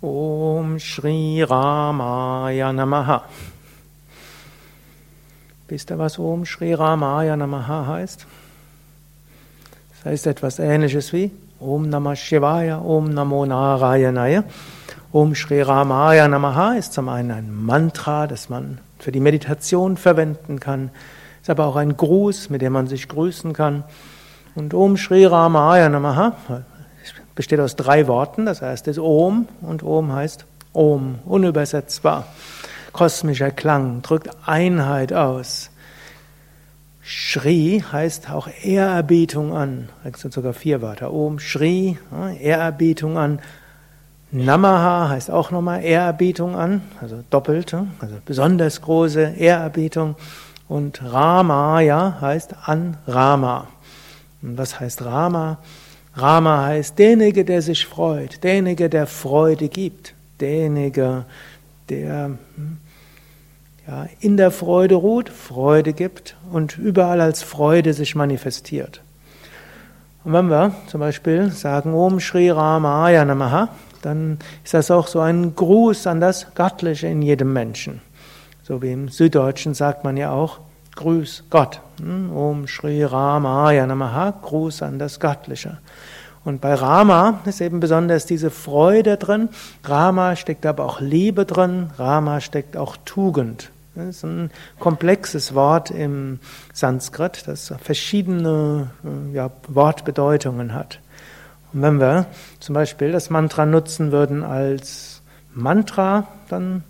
Om Shri Ramaya Namaha. Wisst ihr, was Om Shri Ramaya Namaha heißt? Das heißt etwas ähnliches wie Om Namah Shivaya, Om Namo Narayanaya. Om Shri Ramaya Namaha ist zum einen ein Mantra, das man für die Meditation verwenden kann, ist aber auch ein Gruß, mit dem man sich grüßen kann. Und Om Shri Ramaya Namaha besteht aus drei Worten. Das erste ist Om und Om heißt Om, unübersetzbar. Kosmischer Klang drückt Einheit aus. Shri heißt auch Ehrerbietung an. Das sind sogar vier Wörter. Om, Shri, Ehrerbietung an. Namaha heißt auch nochmal Ehrerbietung an, also doppelt, also besonders große Ehrerbietung. Und Ramaya heißt an Rama. Und was heißt Rama? Rama heißt derjenige, der sich freut, derjenige, der Freude gibt, derjenige, der hm, ja, in der Freude ruht, Freude gibt und überall als Freude sich manifestiert. Und wenn wir zum Beispiel sagen Om Shri Ramaya Namaha, dann ist das auch so ein Gruß an das Göttliche in jedem Menschen. So wie im Süddeutschen sagt man ja auch Grüß Gott. Hm? Om Shri Ramaya Namaha, Gruß an das Göttliche. Und bei Rama ist eben besonders diese Freude drin. Rama steckt aber auch Liebe drin. Rama steckt auch Tugend. Das ist ein komplexes Wort im Sanskrit, das verschiedene ja, Wortbedeutungen hat. Und wenn wir zum Beispiel das Mantra nutzen würden als Mantra, dann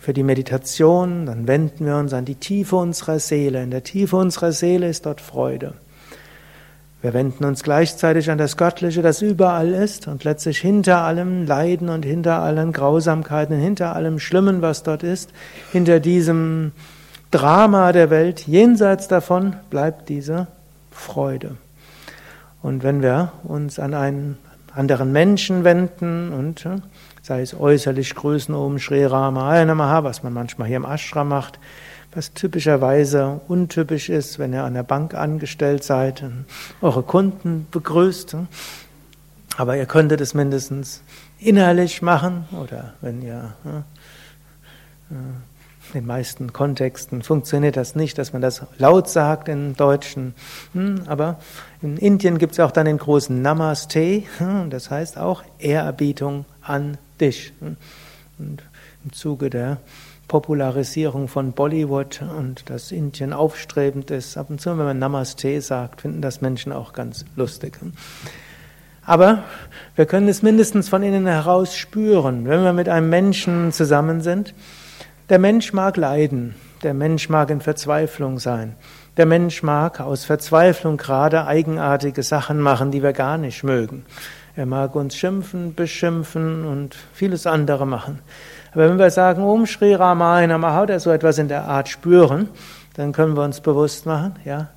für die Meditation, dann wenden wir uns an die Tiefe unserer Seele. In der Tiefe unserer Seele ist dort Freude. Wir wenden uns gleichzeitig an das Göttliche, das überall ist und letztlich hinter allem Leiden und hinter allen Grausamkeiten, hinter allem Schlimmen, was dort ist, hinter diesem Drama der Welt, jenseits davon bleibt diese Freude. Und wenn wir uns an einen anderen Menschen wenden und sei es äußerlich grüßen um Shri Rama Namaha, was man manchmal hier im Ashram macht, was typischerweise untypisch ist, wenn ihr an der Bank angestellt seid und eure Kunden begrüßt. Aber ihr könntet es mindestens innerlich machen oder wenn ihr in den meisten Kontexten funktioniert das nicht, dass man das laut sagt im Deutschen. Hm, aber in Indien gibt es auch dann den großen Namaste, hm, das heißt auch Ehrerbietung an dich. Hm. Und im Zuge der Popularisierung von Bollywood und dass Indien aufstrebend ist, ab und zu, wenn man Namaste sagt, finden das Menschen auch ganz lustig. Aber wir können es mindestens von innen heraus spüren, wenn wir mit einem Menschen zusammen sind. Der Mensch mag leiden, der Mensch mag in Verzweiflung sein, der Mensch mag aus Verzweiflung gerade eigenartige Sachen machen, die wir gar nicht mögen. Er mag uns schimpfen, beschimpfen und vieles andere machen. Aber wenn wir sagen, Om Shri Ramayana Maha oder so etwas in der Art spüren, dann können wir uns bewusst machen, ja,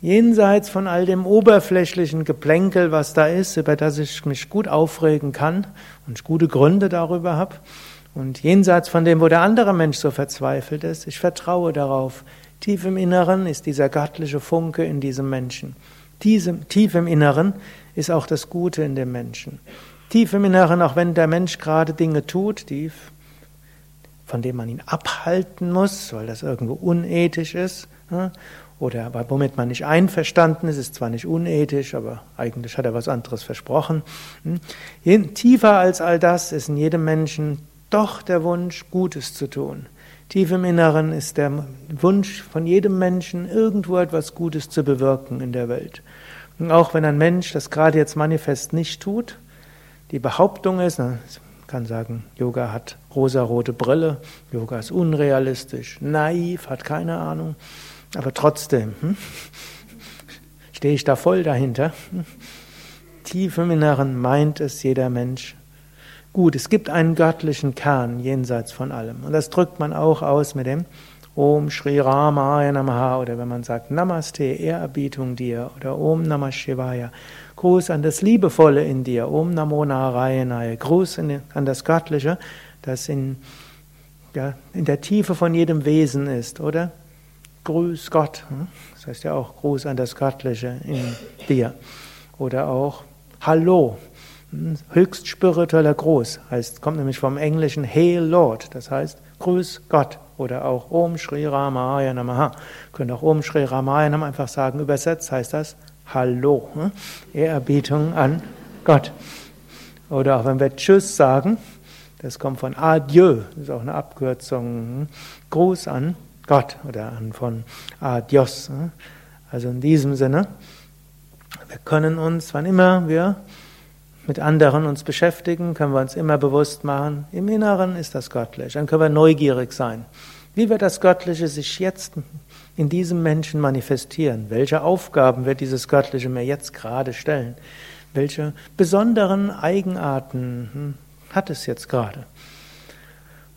jenseits von all dem oberflächlichen Geplänkel, was da ist, über das ich mich gut aufregen kann und gute Gründe darüber habe, und jenseits von dem, wo der andere Mensch so verzweifelt ist, ich vertraue darauf, tief im Inneren ist dieser göttliche Funke in diesem Menschen. Tief im Inneren ist auch das Gute in dem Menschen. Tief im Inneren, auch wenn der Mensch gerade Dinge tut, die, von denen man ihn abhalten muss, weil das irgendwo unethisch ist, oder womit man nicht einverstanden ist, ist zwar nicht unethisch, aber eigentlich hat er was anderes versprochen. Hm? Tiefer als all das ist in jedem Menschen doch der Wunsch, Gutes zu tun. Tief im Inneren ist der Wunsch von jedem Menschen, irgendwo etwas Gutes zu bewirken in der Welt. Und auch wenn ein Mensch das gerade jetzt manifest nicht tut, die Behauptung ist, man kann sagen, Yoga hat rosarote Brille, Yoga ist unrealistisch, naiv, hat keine Ahnung, aber trotzdem hm, stehe ich da voll dahinter. Tief im Inneren meint es jeder Mensch gut. Es gibt einen göttlichen Kern jenseits von allem. Und das drückt man auch aus mit dem Om Shri Ramaya Namaha oder wenn man sagt Namaste, Ehrerbietung dir oder Om Namah Shivaya, Gruß an das Liebevolle in dir, Om Namo Narayanaya, Gruß an das Göttliche, das in, ja, in der Tiefe von jedem Wesen ist, oder? Grüß Gott, hm? das heißt ja auch Gruß an das Göttliche in dir. Oder auch Hallo, Höchst spiritueller Gruß heißt, kommt nämlich vom englischen Hail Lord, das heißt Grüß Gott oder auch Om Shri Ramaya Namaha. Könnt auch Om Shri Ramaya Namaha einfach sagen, übersetzt heißt das Hallo, hm? Ehrerbietung an Gott. Oder auch wenn wir Tschüss sagen, das kommt von Adieu, das ist auch eine Abkürzung, hm? Gruß an Gott oder von Adios. Hm? Also in diesem Sinne, wir können uns, wann immer wir mit anderen uns beschäftigen, können wir uns immer bewusst machen, im Inneren ist das göttlich. Dann können wir neugierig sein. Wie wird das Göttliche sich jetzt in diesem Menschen manifestieren? Welche Aufgaben wird dieses Göttliche mir jetzt gerade stellen? Welche besonderen Eigenarten hm, hat es jetzt gerade?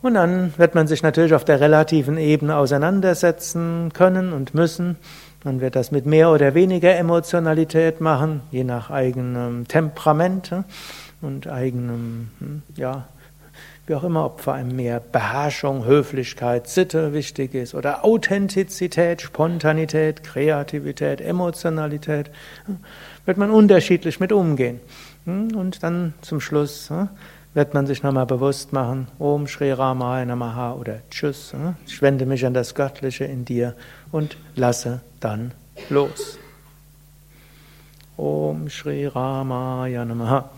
Und dann wird man sich natürlich auf der relativen Ebene auseinandersetzen können und müssen. Man wird das mit mehr oder weniger Emotionalität machen, je nach eigenem Temperament hm, und eigenem, hm, ja, wie auch immer, ob vor allem mehr Beherrschung, Höflichkeit, Sitte wichtig ist oder Authentizität, Spontanität, Kreativität, Emotionalität, hm, wird man unterschiedlich mit umgehen. Und dann zum Schluss wird man sich nochmal bewusst machen, Om Shri Ramaya Namaha oder Tschüss, ich wende mich an das Göttliche in dir und lasse dann los. Om Shri Ramaya Namaha.